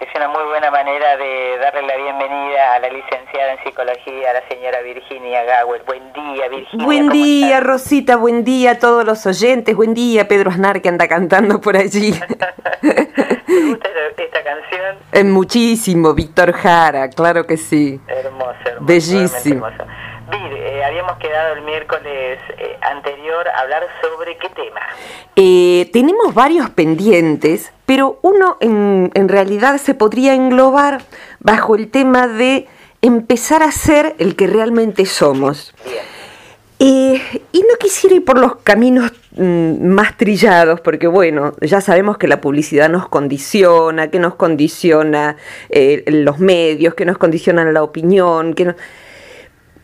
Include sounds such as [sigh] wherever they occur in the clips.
es una muy buena manera de darle la bienvenida a la licenciada en psicología, a la señora Virginia Gawel. Buen día, Virginia. Buen día, Rosita, buen día a todos los oyentes, buen día, Pedro Aznar que anda cantando por allí. [laughs] ¿Te gusta esta canción? Es muchísimo, Víctor Jara, claro que sí. Hermoso, hermoso. Bellísimo. Vir, eh, habíamos quedado el miércoles eh, anterior a hablar sobre qué tema. Eh, tenemos varios pendientes, pero uno en, en realidad se podría englobar bajo el tema de empezar a ser el que realmente somos. y no quisiera ir por los caminos mm, más trillados, porque bueno, ya sabemos que la publicidad nos condiciona, que nos condiciona los medios, que nos condicionan la opinión, que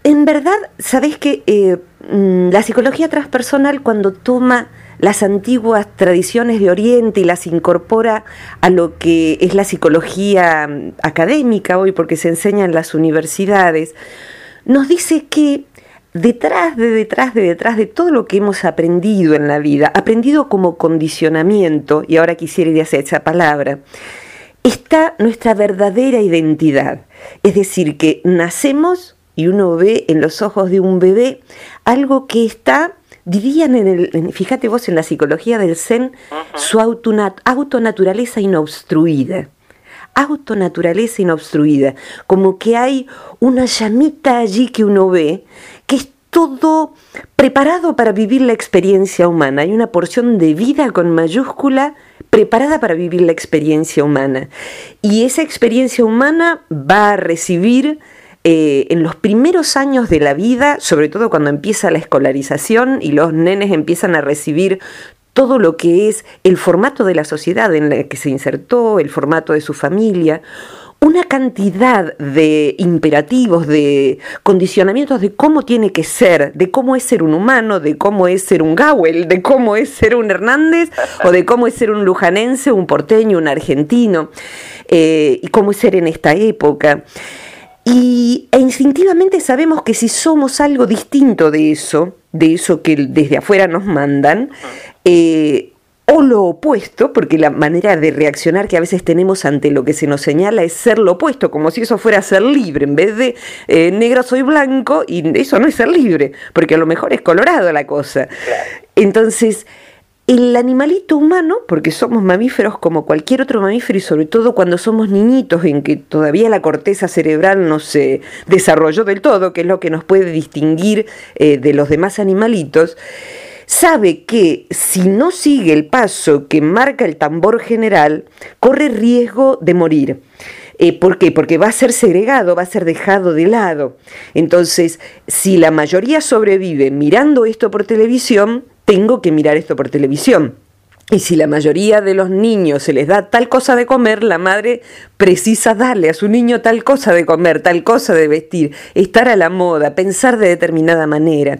en verdad, sabes que eh, mm, la psicología transpersonal cuando toma las antiguas tradiciones de Oriente y las incorpora a lo que es la psicología mm, académica hoy, porque se enseña en las universidades, nos dice que detrás de detrás de detrás de todo lo que hemos aprendido en la vida, aprendido como condicionamiento, y ahora quisiera ir hacia esa palabra, está nuestra verdadera identidad. Es decir, que nacemos y uno ve en los ojos de un bebé algo que está, dirían en el, fíjate vos en la psicología del Zen, su autonaturaleza inobstruida. Autonaturaleza inobstruida, como que hay una llamita allí que uno ve, que es todo preparado para vivir la experiencia humana. Hay una porción de vida con mayúscula preparada para vivir la experiencia humana. Y esa experiencia humana va a recibir eh, en los primeros años de la vida, sobre todo cuando empieza la escolarización y los nenes empiezan a recibir todo lo que es el formato de la sociedad en la que se insertó, el formato de su familia, una cantidad de imperativos, de condicionamientos de cómo tiene que ser, de cómo es ser un humano, de cómo es ser un Gawel, de cómo es ser un Hernández, o de cómo es ser un lujanense, un porteño, un argentino, eh, y cómo es ser en esta época. Y e instintivamente sabemos que si somos algo distinto de eso, de eso que desde afuera nos mandan, eh, o lo opuesto, porque la manera de reaccionar que a veces tenemos ante lo que se nos señala es ser lo opuesto, como si eso fuera ser libre, en vez de eh, negro soy blanco, y eso no es ser libre, porque a lo mejor es colorado la cosa. Entonces, el animalito humano, porque somos mamíferos como cualquier otro mamífero y sobre todo cuando somos niñitos en que todavía la corteza cerebral no se desarrolló del todo, que es lo que nos puede distinguir eh, de los demás animalitos, sabe que si no sigue el paso que marca el tambor general, corre riesgo de morir. Eh, ¿Por qué? Porque va a ser segregado, va a ser dejado de lado. Entonces, si la mayoría sobrevive mirando esto por televisión, tengo que mirar esto por televisión. Y si la mayoría de los niños se les da tal cosa de comer, la madre precisa darle a su niño tal cosa de comer, tal cosa de vestir, estar a la moda, pensar de determinada manera.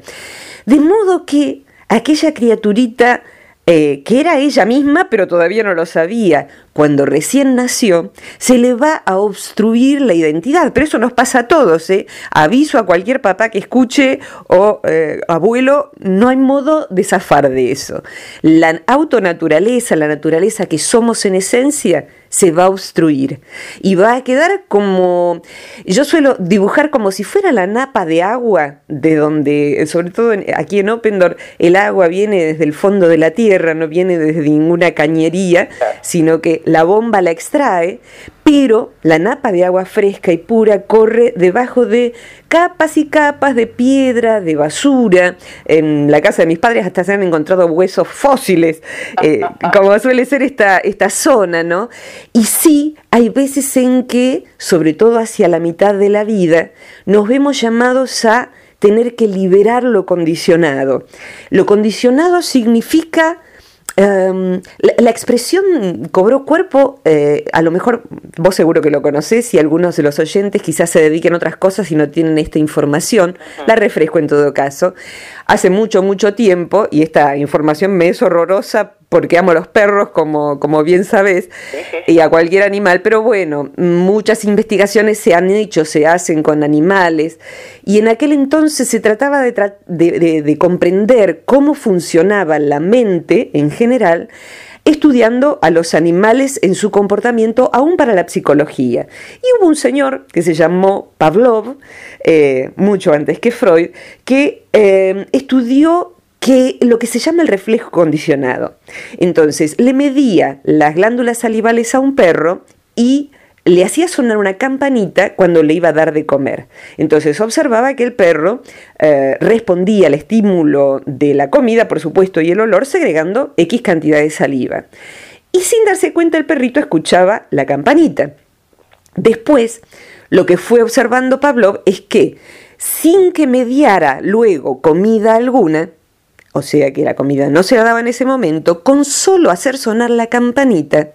De modo que aquella criaturita eh, que era ella misma, pero todavía no lo sabía, cuando recién nació, se le va a obstruir la identidad. Pero eso nos pasa a todos. ¿eh? Aviso a cualquier papá que escuche o eh, abuelo, no hay modo de zafar de eso. La autonaturaleza, la naturaleza que somos en esencia, se va a obstruir y va a quedar como, yo suelo dibujar como si fuera la napa de agua, de donde, sobre todo aquí en Opendor, el agua viene desde el fondo de la tierra, no viene desde ninguna cañería, sino que la bomba la extrae, pero la napa de agua fresca y pura corre debajo de capas y capas de piedra, de basura. En la casa de mis padres hasta se han encontrado huesos fósiles, eh, [laughs] como suele ser esta, esta zona, ¿no? Y sí, hay veces en que, sobre todo hacia la mitad de la vida, nos vemos llamados a tener que liberar lo condicionado. Lo condicionado significa Em, la, expresión cobró cuerpo, eh, a lo mejor vos seguro que lo conocés y algunos de los oyentes quizás se dediquen a otras cosas y no tienen esta información, la refresco en todo caso. Hace mucho, mucho tiempo, y esta información me es horrorosa porque amo a los perros, como, como bien sabes, y a cualquier animal, pero bueno, muchas investigaciones se han hecho, se hacen con animales, y en aquel entonces se trataba de, de, comprender cómo funcionaba la mente en general estudiando a los animales en su comportamiento aún para la psicología. Y hubo un señor que se llamó Pavlov, eh, mucho antes que Freud, que eh, estudió que lo que se llama el reflejo condicionado. Entonces, le medía las glándulas salivales a un perro y le hacía sonar una campanita cuando le iba a dar de comer. Entonces observaba que el perro eh, respondía al estímulo de la comida, por supuesto, y el olor, segregando X cantidad de saliva. Y sin darse cuenta el perrito escuchaba la campanita. Después, lo que fue observando Pavlov es que, sin que mediara luego comida alguna, o sea que la comida no se la daba en ese momento, con solo hacer sonar la campanita,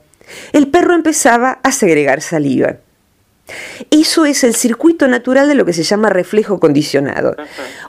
el perro empezaba a segregar saliva. Eso es el circuito natural de lo que se llama reflejo condicionado.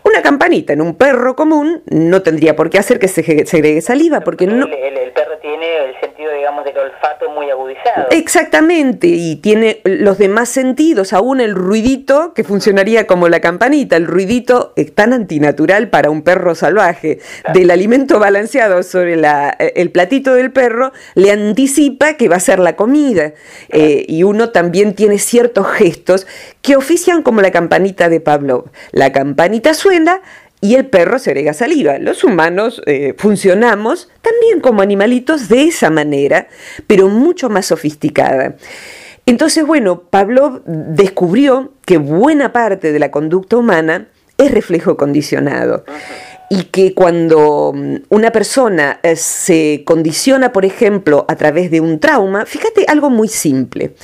Una campanita en un perro común no tendría por qué hacer que se segregue saliva, porque no... El, perro tiene el sentido, digamos, del olfato muy agudizado. Exactamente, y tiene los demás sentidos, aún el ruidito que funcionaría como la campanita, el ruidito es tan antinatural para un perro salvaje, del alimento balanceado sobre la, el platito del perro, le anticipa que va a ser la comida, eh, y uno también tiene ciertos gestos que ofician como la campanita de Pablo. La campanita suena y el perro segrega saliva. Los humanos eh, funcionamos también como animalitos de esa manera, pero mucho más sofisticada. Entonces, bueno, Pablo descubrió que buena parte de la conducta humana es reflejo condicionado. Y que cuando mm, una persona eh, se condiciona, por ejemplo, a través de un trauma, fíjate algo muy simple.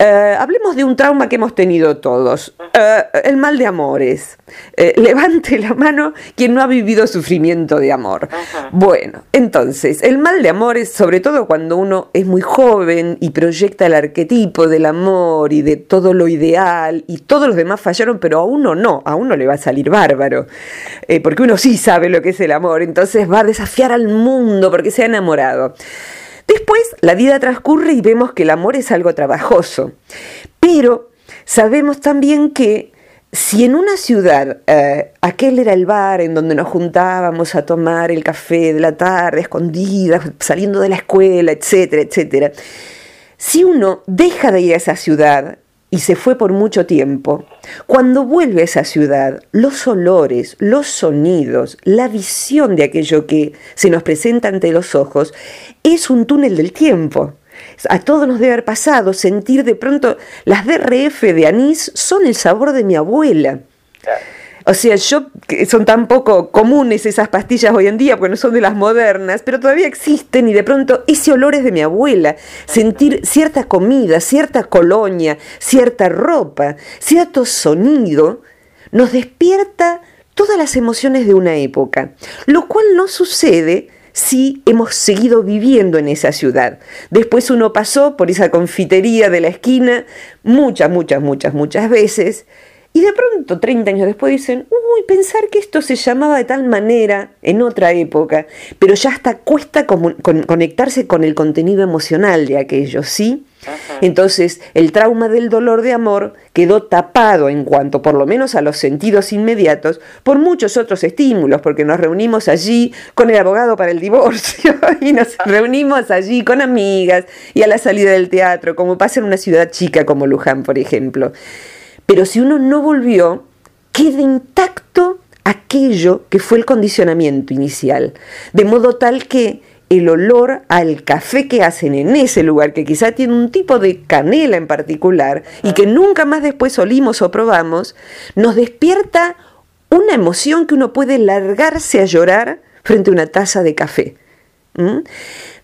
Eh, hablemos de un trauma que hemos tenido todos, eh, el mal de amores. Eh, [laughs] levante la mano quien no ha vivido sufrimiento de amor. Bueno, entonces, el mal de amores, sobre todo cuando uno es muy joven y proyecta el arquetipo del amor y de todo lo ideal y todos los demás fallaron, pero a uno no, a uno le va a salir bárbaro, porque uno sí sabe lo que es el amor, entonces va a desafiar al mundo porque se ha enamorado. Después la vida transcurre y vemos que el amor es algo trabajoso, pero sabemos también que si en una ciudad eh, aquel era el bar en donde nos juntábamos a tomar el café de la tarde, escondidas, saliendo de la escuela, etcétera, etcétera, si uno deja de ir a esa ciudad y se fue por mucho tiempo, cuando vuelve a esa ciudad, los olores, los sonidos, la visión de aquello que se nos presenta ante los ojos, es un túnel del tiempo. A todos nos debe haber pasado sentir de pronto las DRF de anís son el sabor de mi abuela. O sea, yo, son tan poco comunes esas pastillas hoy en día, porque no son de las modernas, pero todavía existen y de pronto ese olor es de mi abuela. Sentir cierta comida, cierta colonia, cierta ropa, cierto sonido, nos despierta todas las emociones de una época, lo cual no sucede si hemos seguido viviendo en esa ciudad. Después uno pasó por esa confitería de la esquina muchas, muchas, muchas, muchas veces y de pronto, 30 años después, dicen, uy, pensar que esto se llamaba de tal manera en otra época, pero ya hasta cuesta conectarse con el contenido emocional de aquello, ¿sí? Entonces, el trauma del dolor de amor quedó tapado en cuanto, por lo menos a los sentidos inmediatos, por muchos otros estímulos, porque nos reunimos allí con el abogado para el divorcio [laughs] y nos reunimos allí con amigas y a la salida del teatro, como pasa en una ciudad chica como Luján, por ejemplo. Pero si uno no volvió, queda intacto aquello que fue el condicionamiento inicial. De modo tal que el olor al café que hacen en ese lugar, que quizá tiene un tipo de canela en particular y que nunca más después olimos o probamos, nos despierta una emoción que uno puede largarse a llorar frente a una taza de café.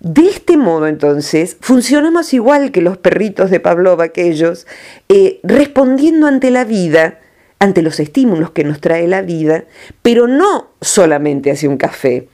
De este modo, entonces, funcionamos igual que los perritos de Pavlov, aquellos, eh, respondiendo ante la vida, ante los estímulos que nos trae la vida, pero no solamente hacia un café,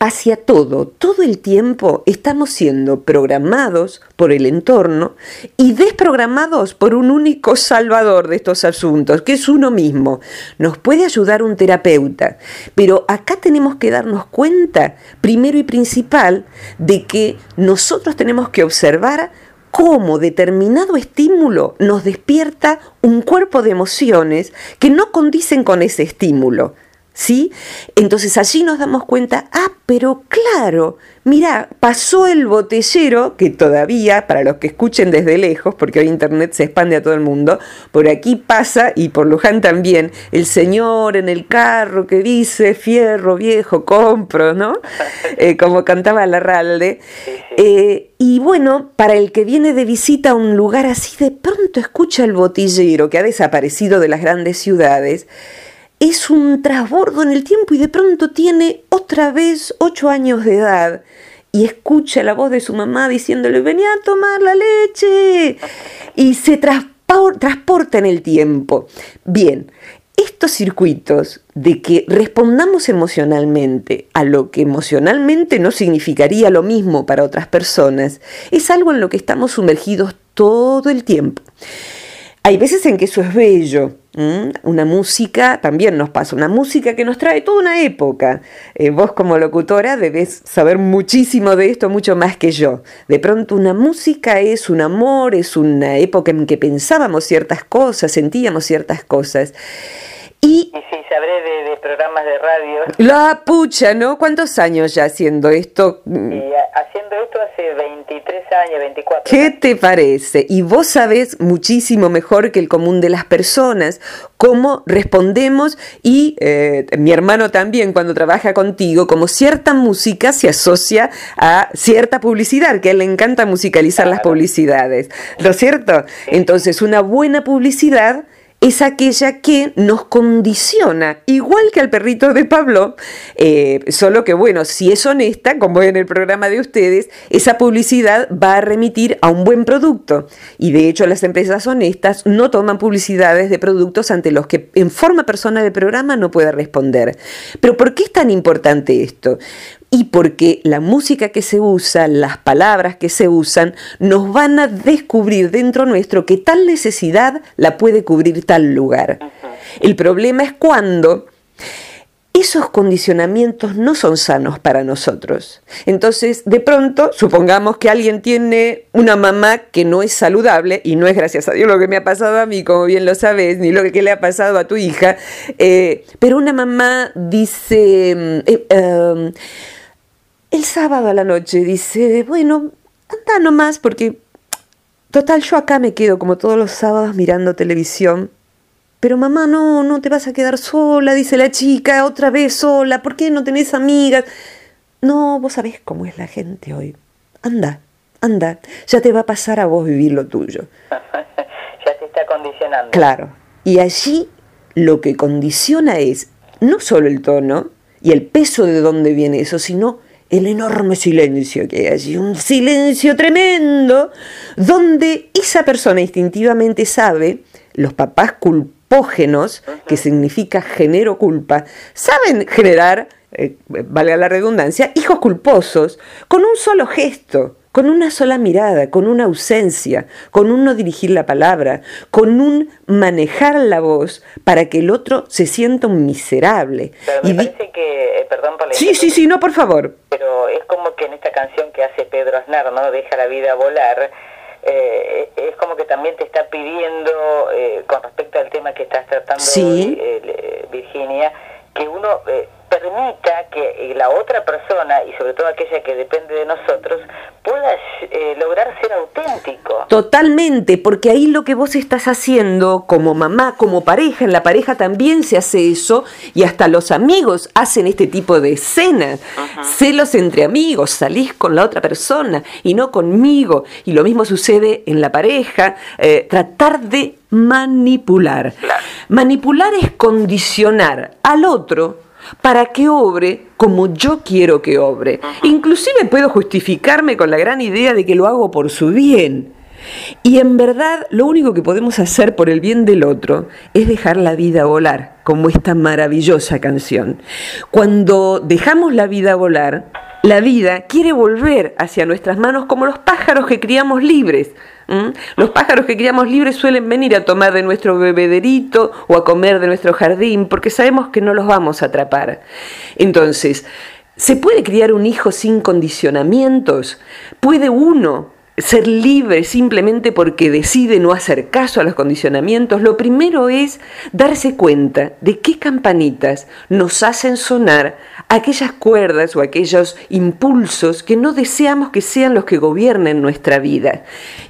hacia todo, todo el tiempo estamos siendo programados por el entorno y desprogramados por un único salvador de estos asuntos, que es uno mismo. Nos puede ayudar un terapeuta, pero acá tenemos que darnos cuenta, primero y principal, de que nosotros tenemos que observar cómo determinado estímulo nos despierta un cuerpo de emociones que no condicen con ese estímulo. ¿Sí? Entonces allí nos damos cuenta, ah, pero claro, mira, pasó el botellero, que todavía, para los que escuchen desde lejos, porque hoy Internet se expande a todo el mundo, por aquí pasa, y por Luján también, el señor en el carro que dice, fierro viejo, compro, ¿no? [laughs] Eh, como cantaba Larralde. Eh, y bueno, para el que viene de visita a un lugar así, de pronto escucha el botillero que ha desaparecido de las grandes ciudades, es un trasbordo en el tiempo y de pronto tiene otra vez ocho años de edad y escucha la voz de su mamá diciéndole, venía a tomar la leche. Y se transporta en el tiempo. Bien, estos circuitos de que respondamos emocionalmente a lo que emocionalmente no significaría lo mismo para otras personas, es algo en lo que estamos sumergidos todo el tiempo. Hay veces en que eso es bello, una música, también nos pasa, una música que nos trae toda una época. Eh, vos como locutora debes saber muchísimo de esto, mucho más que yo. De pronto una música es un amor, es una época en que pensábamos ciertas cosas, sentíamos ciertas cosas. Y, sí, sabré de, programas de radio. La pucha, ¿no? ¿Cuántos años ya haciendo esto? Y haciendo esto hace 23 años, 24. ¿Qué te parece? Y vos sabés muchísimo mejor que el común de las personas cómo respondemos y eh, mi hermano también cuando trabaja contigo, como cierta música se asocia a cierta publicidad, que a él le encanta musicalizar las publicidades. ¿Lo cierto? Entonces, una buena publicidad es aquella que nos condiciona, igual que al perrito de Pablo, eh, solo que bueno, si es honesta, como en el programa de ustedes, esa publicidad va a remitir a un buen producto. Y de hecho las empresas honestas no toman publicidades de productos ante los que en forma personal el programa no puede responder. Pero ¿por qué es tan importante esto? Y porque la música que se usa, las palabras que se usan, nos van a descubrir dentro nuestro que tal necesidad la puede cubrir tal lugar. El problema es cuando esos condicionamientos no son sanos para nosotros. Entonces, de pronto, supongamos que alguien tiene una mamá que no es saludable, y no es gracias a Dios lo que me ha pasado a mí, como bien lo sabes, ni lo que le ha pasado a tu hija, eh, pero una mamá dice... Eh, em, el sábado a la noche dice, bueno, anda nomás porque total yo acá me quedo como todos los sábados mirando televisión. Pero mamá, no, no te vas a quedar sola, dice la chica, otra vez sola, ¿por qué no tenés amigas? No, vos sabés cómo es la gente hoy. Anda, anda, ya te va a pasar a vos vivir lo tuyo. [laughs] ya te está condicionando. Claro, y allí lo que condiciona es no solo el tono y el peso de dónde viene eso, sino el enorme silencio que hay allí, un silencio tremendo, donde esa persona instintivamente sabe, los papás culpógenos, que significa genero culpa, saben generar, eh, valga la redundancia, hijos culposos con un solo gesto, con una sola mirada, con una ausencia, con un no dirigir la palabra, con un manejar la voz para que el otro se sienta un miserable. Pero me parece que, eh, perdón por la Sí, sí, sí, no, por favor. Pero es como que en esta canción que hace Pedro Aznar, ¿no? Deja la vida volar, eh, es como que también te está pidiendo, eh, con respecto al tema que estás tratando Virginia, que uno permita que la otra persona, y sobre todo aquella que depende de nosotros, pueda eh, lograr ser auténtico. Totalmente, porque ahí lo que vos estás haciendo como mamá, como pareja, en la pareja también se hace eso, y hasta los amigos hacen este tipo de escenas. Celos entre amigos, salís con la otra persona y no conmigo. Y lo mismo sucede en la pareja, eh, tratar de manipular. Manipular es condicionar al otro para que obre como yo quiero que obre. Inclusive puedo justificarme con la gran idea de que lo hago por su bien. Y en verdad lo único que podemos hacer por el bien del otro es dejar la vida volar, como esta maravillosa canción. Cuando dejamos la vida volar, la vida quiere volver hacia nuestras manos como los pájaros que criamos libres. Los pájaros que criamos libres suelen venir a tomar de nuestro bebederito o a comer de nuestro jardín porque sabemos que no los vamos a atrapar. Entonces, ¿se puede criar un hijo sin condicionamientos? ¿Puede uno ser libre simplemente porque decide no hacer caso a los condicionamientos, lo primero es darse cuenta de qué campanitas nos hacen sonar aquellas cuerdas o aquellos impulsos que no deseamos que sean los que gobiernen nuestra vida.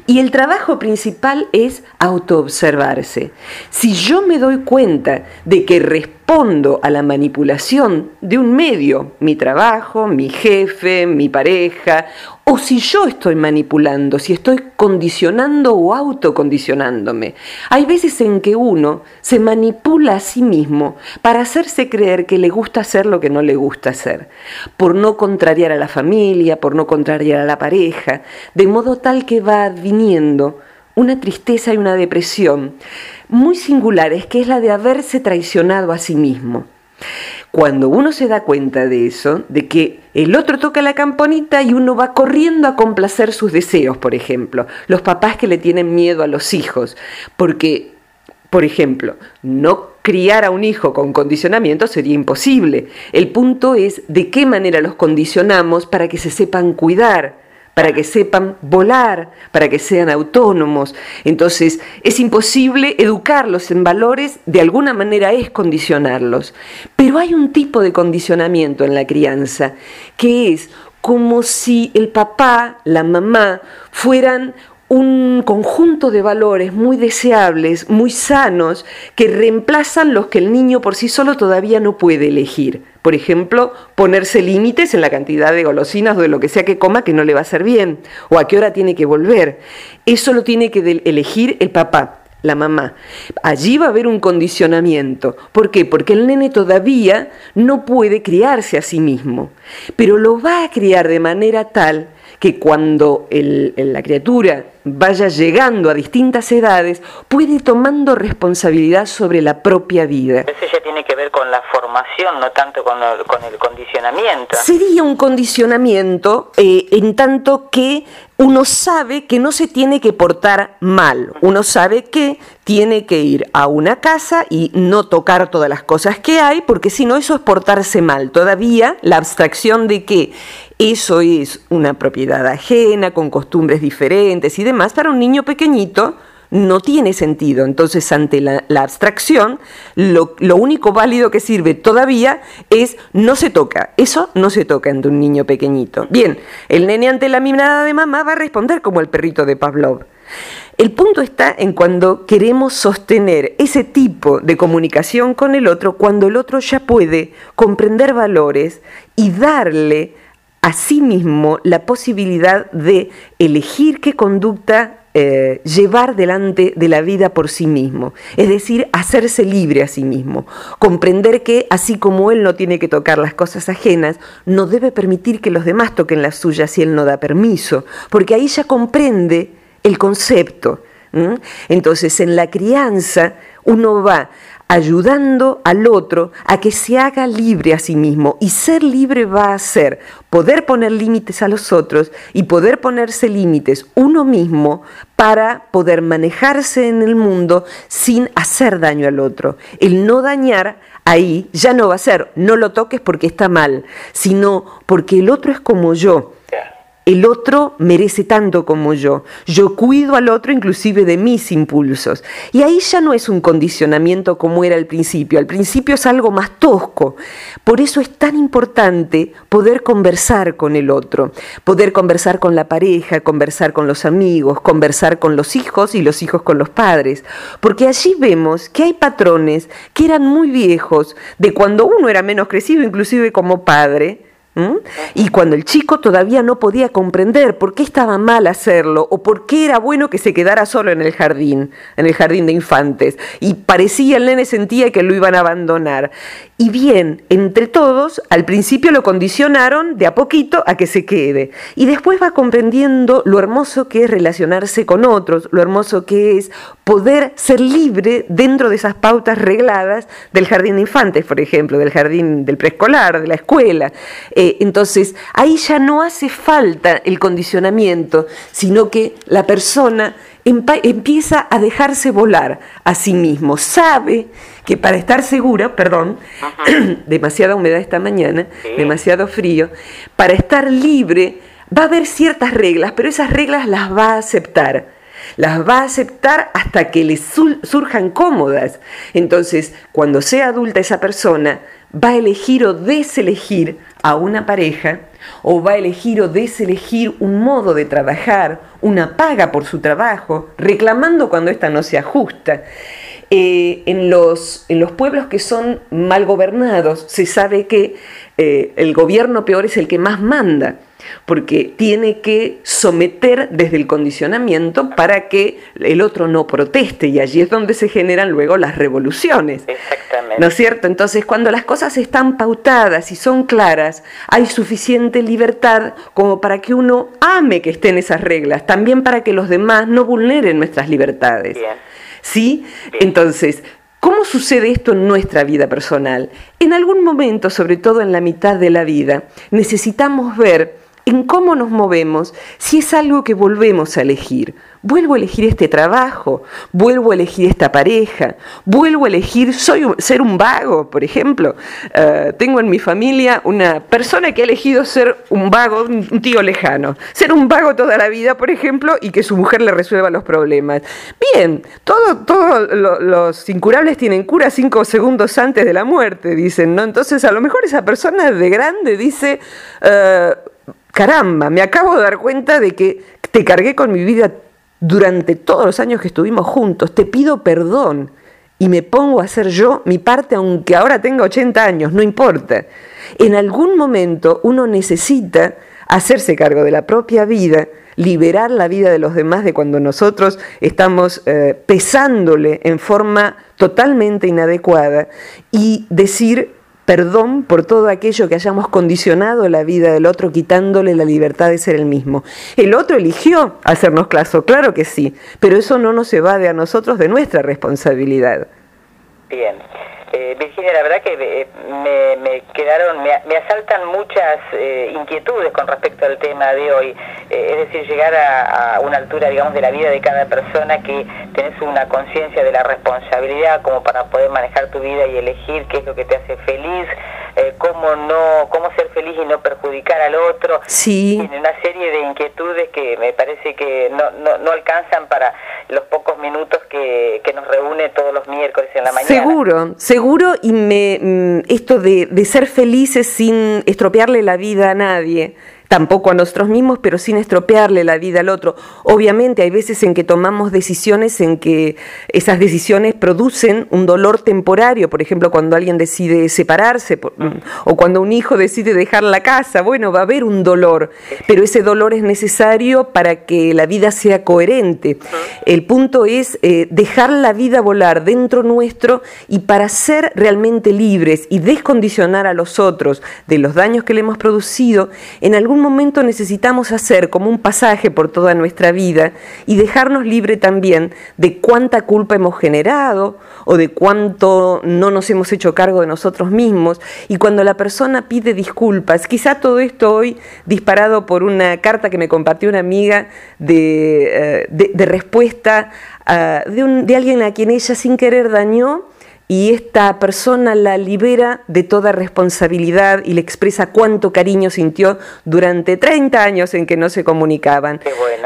Y el trabajo principal es autoobservarse. Si yo me doy cuenta de que respondo a la manipulación de un medio, mi trabajo, mi jefe, mi pareja, o si yo estoy manipulando, si estoy condicionando o autocondicionándome. Hay veces en que uno se manipula a sí mismo para hacerse creer que le gusta hacer lo que no le gusta hacer, por no contrariar a la familia, por no contrariar a la pareja, de modo tal que va una tristeza y una depresión muy singulares, que es la de haberse traicionado a sí mismo. Cuando uno se da cuenta de eso, de que el otro toca la campanita y uno va corriendo a complacer sus deseos, por ejemplo, los papás que le tienen miedo a los hijos, porque, por ejemplo, no criar a un hijo con condicionamiento sería imposible. El punto es de qué manera los condicionamos para que se sepan cuidar, para que sepan volar, para que sean autónomos. Entonces, es imposible educarlos en valores, de alguna manera es condicionarlos. Pero hay un tipo de condicionamiento en la crianza que es como si el papá, la mamá, fueran un conjunto de valores muy deseables, muy sanos, que reemplazan los que el niño por sí solo todavía no puede elegir. Por ejemplo, ponerse límites en la cantidad de golosinas o de lo que sea que coma que no le va a hacer bien, o a qué hora tiene que volver. Eso lo tiene que elegir el papá, la mamá. Allí va a haber un condicionamiento. ¿Por qué? Porque el nene todavía no puede criarse a sí mismo, pero lo va a criar de manera tal que cuando la criatura vaya llegando a distintas edades, puede ir tomando responsabilidad sobre la propia vida. Con la formación, no tanto con el, condicionamiento. Sería un condicionamiento eh, en tanto que uno sabe que no se tiene que portar mal, uno sabe que tiene que ir a una casa y no tocar todas las cosas que hay, porque si no eso es portarse mal. Todavía la abstracción de que eso es una propiedad ajena, con costumbres diferentes y demás, para un niño pequeñito no tiene sentido. Entonces, ante la, abstracción, lo, lo, único válido que sirve todavía es no se toca. Eso no se toca ante un niño pequeñito. Bien, el nene ante la mirada de mamá va a responder como el perrito de Pavlov. El punto está en cuando queremos sostener ese tipo de comunicación con el otro, cuando el otro ya puede comprender valores y darle a sí mismo la posibilidad de elegir qué conducta eh, llevar delante de la vida por sí mismo, es decir, hacerse libre a sí mismo, comprender que así como él no tiene que tocar las cosas ajenas, no debe permitir que los demás toquen las suyas si él no da permiso, porque ahí ya comprende el concepto. Entonces, en la crianza uno va ayudando al otro a que se haga libre a sí mismo. Y ser libre va a ser poder poner límites a los otros y poder ponerse límites uno mismo para poder manejarse en el mundo sin hacer daño al otro. El no dañar ahí ya no va a ser no lo toques porque está mal, sino porque el otro es como yo el otro merece tanto como yo. Yo cuido al otro inclusive de mis impulsos. Y ahí ya no es un condicionamiento como era al principio. Al principio es algo más tosco. Por eso es tan importante poder conversar con el otro, poder conversar con la pareja, conversar con los amigos, conversar con los hijos y los hijos con los padres. Porque allí vemos que hay patrones que eran muy viejos, de cuando uno era menos crecido inclusive como padre, y cuando el chico todavía no podía comprender por qué estaba mal hacerlo o por qué era bueno que se quedara solo en el jardín, en el jardín de infantes, y parecía el nene sentía que lo iban a abandonar. Y bien, entre todos, al principio lo condicionaron de a poquito a que se quede. Y después va comprendiendo lo hermoso que es relacionarse con otros, lo hermoso que es poder ser libre dentro de esas pautas regladas del jardín de infantes, por ejemplo, del jardín del preescolar, de la escuela. Eh, entonces, ahí ya no hace falta el condicionamiento, sino que la persona empieza a dejarse volar a sí mismo, sabe que para estar segura, perdón, [clears throat] demasiada humedad esta mañana, demasiado frío, para estar libre va a haber ciertas reglas, pero esas reglas las va a aceptar. Las va a aceptar hasta que le surjan cómodas. Entonces, cuando sea adulta esa persona, va a elegir o deselegir a una pareja, o va a elegir o deselegir un modo de trabajar, una paga por su trabajo, reclamando cuando ésta no se ajusta. Eh, en, los, en, los, pueblos que son mal gobernados se sabe que eh, el gobierno peor es el que más manda porque tiene que someter desde el condicionamiento para que el otro no proteste y allí es donde se generan luego las revoluciones. Exactamente. ¿No es cierto? Entonces, cuando las cosas están pautadas y son claras, hay suficiente libertad como para que uno ame que estén esas reglas, también para que los demás no vulneren nuestras libertades. Bien. ¿Sí? Entonces, ¿Cómo sucede esto en nuestra vida personal? En algún momento, sobre todo en la mitad de la vida, necesitamos ver en cómo nos movemos si es algo que volvemos a elegir. Vuelvo a elegir este trabajo, vuelvo a elegir esta pareja, vuelvo a elegir soy ser un vago, por ejemplo. Eh, tengo en mi familia una persona que ha elegido ser un vago, un tío lejano. Ser un vago toda la vida, por ejemplo, y que su mujer le resuelva los problemas. Bien, todos todo los incurables tienen cura cinco segundos antes de la muerte, dicen, ¿no? Entonces a lo mejor esa persona de grande dice... Eh, caramba, me acabo de dar cuenta de que te cargué con mi vida durante todos los años que estuvimos juntos, te pido perdón y me pongo a hacer yo mi parte aunque ahora tenga 80 años, no importa. En algún momento uno necesita hacerse cargo de la propia vida, liberar la vida de los demás de cuando nosotros estamos eh, pesándole en forma totalmente inadecuada y decir perdón por todo aquello que hayamos condicionado la vida del otro, quitándole la libertad de ser el mismo. El otro eligió hacernos caso, claro que sí, pero eso no nos evade a nosotros de nuestra responsabilidad. Bien. Eh, Virginia, la verdad que eh, me, quedaron, me, asaltan muchas eh, inquietudes con respecto al tema de hoy. es decir, llegar a, una altura, digamos, de la vida de cada persona que tenés una conciencia de la responsabilidad como para poder manejar tu vida y elegir qué es lo que te hace feliz, cómo no, cómo ser feliz y no perjudicar al otro. Sí. Tiene una serie de inquietudes que me parece que no, no, no alcanzan para los pocos minutos que, nos reúne todos los miércoles en la mañana. Seguro, seguro seguro y me, mm, esto de, de ser felices sin estropearle la vida a nadie, tampoco a nosotros mismos, pero sin estropearle la vida al otro. Obviamente hay veces en que tomamos decisiones en que esas decisiones producen un dolor temporario, por ejemplo, cuando alguien decide separarse o cuando un hijo decide dejar la casa, bueno, va a haber un dolor, pero ese dolor es necesario para que la vida sea coherente. El punto es eh, dejar la vida volar dentro nuestro y para ser realmente libres y descondicionar a los otros de los daños que le hemos producido, en algún momento necesitamos hacer como un pasaje por toda nuestra vida y dejarnos libre también de cuánta culpa hemos generado o de cuánto no nos hemos hecho cargo de nosotros mismos. Y cuando la persona pide disculpas, quizá todo esto hoy disparado por una carta que me compartió una amiga de, eh, respuesta ah, de, de alguien a quien ella sin querer dañó, y esta persona la libera de toda responsabilidad y le expresa cuánto cariño sintió durante 30 años en que no se comunicaban.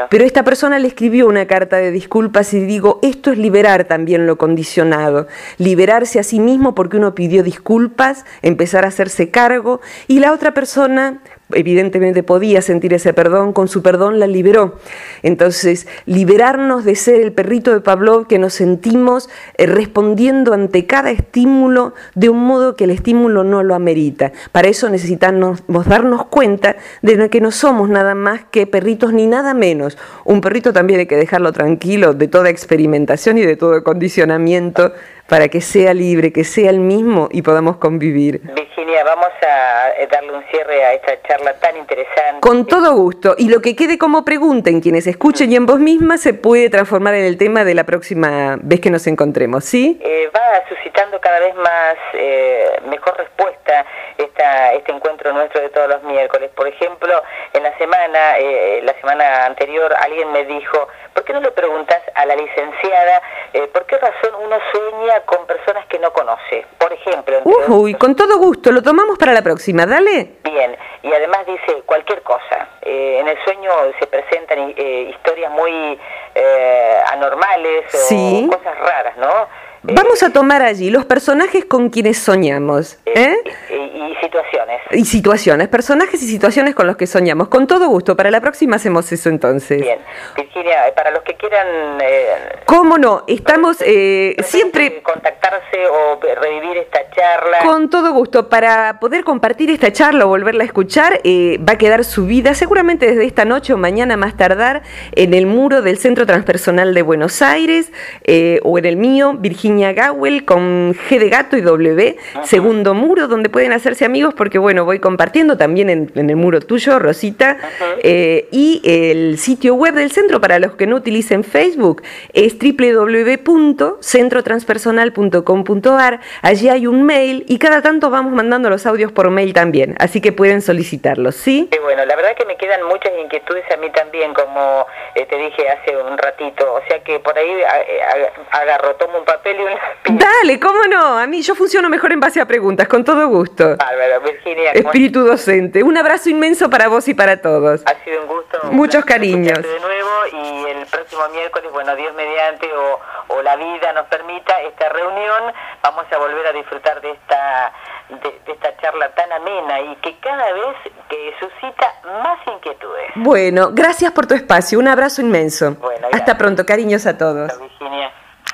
Pero esta persona le escribió una carta de disculpas y digo, esto es liberar también lo condicionado, liberarse a sí mismo porque uno pidió disculpas, empezar a hacerse cargo y la otra persona evidentemente podía sentir ese perdón, con su perdón la liberó. Entonces, liberarnos de ser el perrito de Pavlov que nos sentimos eh, respondiendo ante cada estímulo de un modo que el estímulo no lo amerita. Para eso necesitamos darnos cuenta de que no somos nada más que perritos ni nada menos. Un perrito también hay que dejarlo tranquilo de toda experimentación y de todo condicionamiento para que sea libre, que sea el mismo y podamos convivir. Virginia, vamos a eh, darle un cierre a esta charla tan interesante. Con todo gusto. Y lo que quede como pregunta en quienes escuchen y en vos misma se puede transformar en el tema de la próxima vez que nos encontremos, ¿sí? Eh, va suscitando cada vez más eh, mejor respuesta esta, este encuentro nuestro de todos los miércoles. Por ejemplo, en la semana, la semana anterior alguien me dijo, ¿por qué no le preguntas a la licenciada por qué razón uno sueña con personas que no conoce. Por ejemplo... Uy, con todo gusto, lo tomamos para la próxima, dale. Bien, y además dice cualquier cosa. eh, en el sueño se presentan eh, historias muy anormales o cosas raras, ¿no? Vamos a tomar allí los personajes con quienes soñamos. ¿eh? Y, situaciones. Y situaciones, personajes y situaciones con los que soñamos. Con todo gusto, para la próxima hacemos eso entonces. Bien. Virginia, para los que quieran... Eh, ¿Cómo no? Estamos eh, siempre... Contactarse o revivir esta charla. Con todo gusto. Para poder compartir esta charla o volverla a escuchar, va a quedar subida seguramente desde esta noche o mañana más tardar en el muro del Centro Transpersonal de Buenos Aires o en el mío, Virginia Gawel con G de gato y W, segundo muro, donde pueden hacerse amigos, porque bueno, voy compartiendo también en, el muro tuyo, Rosita, eh, y el sitio web del centro para los que no utilicen Facebook es www.centrotranspersonal.com.ar. Allí hay un mail y cada tanto vamos mandando los audios por mail también, así que pueden solicitarlos, ¿sí? bueno, la verdad que me quedan muchas inquietudes a mí también, como eh, te dije hace un ratito, o sea que por ahí agarro, tomo un papel Dale, ¿cómo no? A mí yo funciono mejor en base a preguntas, con todo gusto. Bárbaro, Virginia. Espíritu docente. Un abrazo inmenso para vos y para todos. Ha sido un gusto. Muchos cariños. De nuevo y el próximo miércoles, bueno, Dios mediante o, o la vida nos permita esta reunión, vamos a volver a disfrutar de esta de, esta charla tan amena y que cada vez que suscita más inquietudes. Bueno, gracias por tu espacio. Un abrazo inmenso. Hasta pronto, cariños a todos.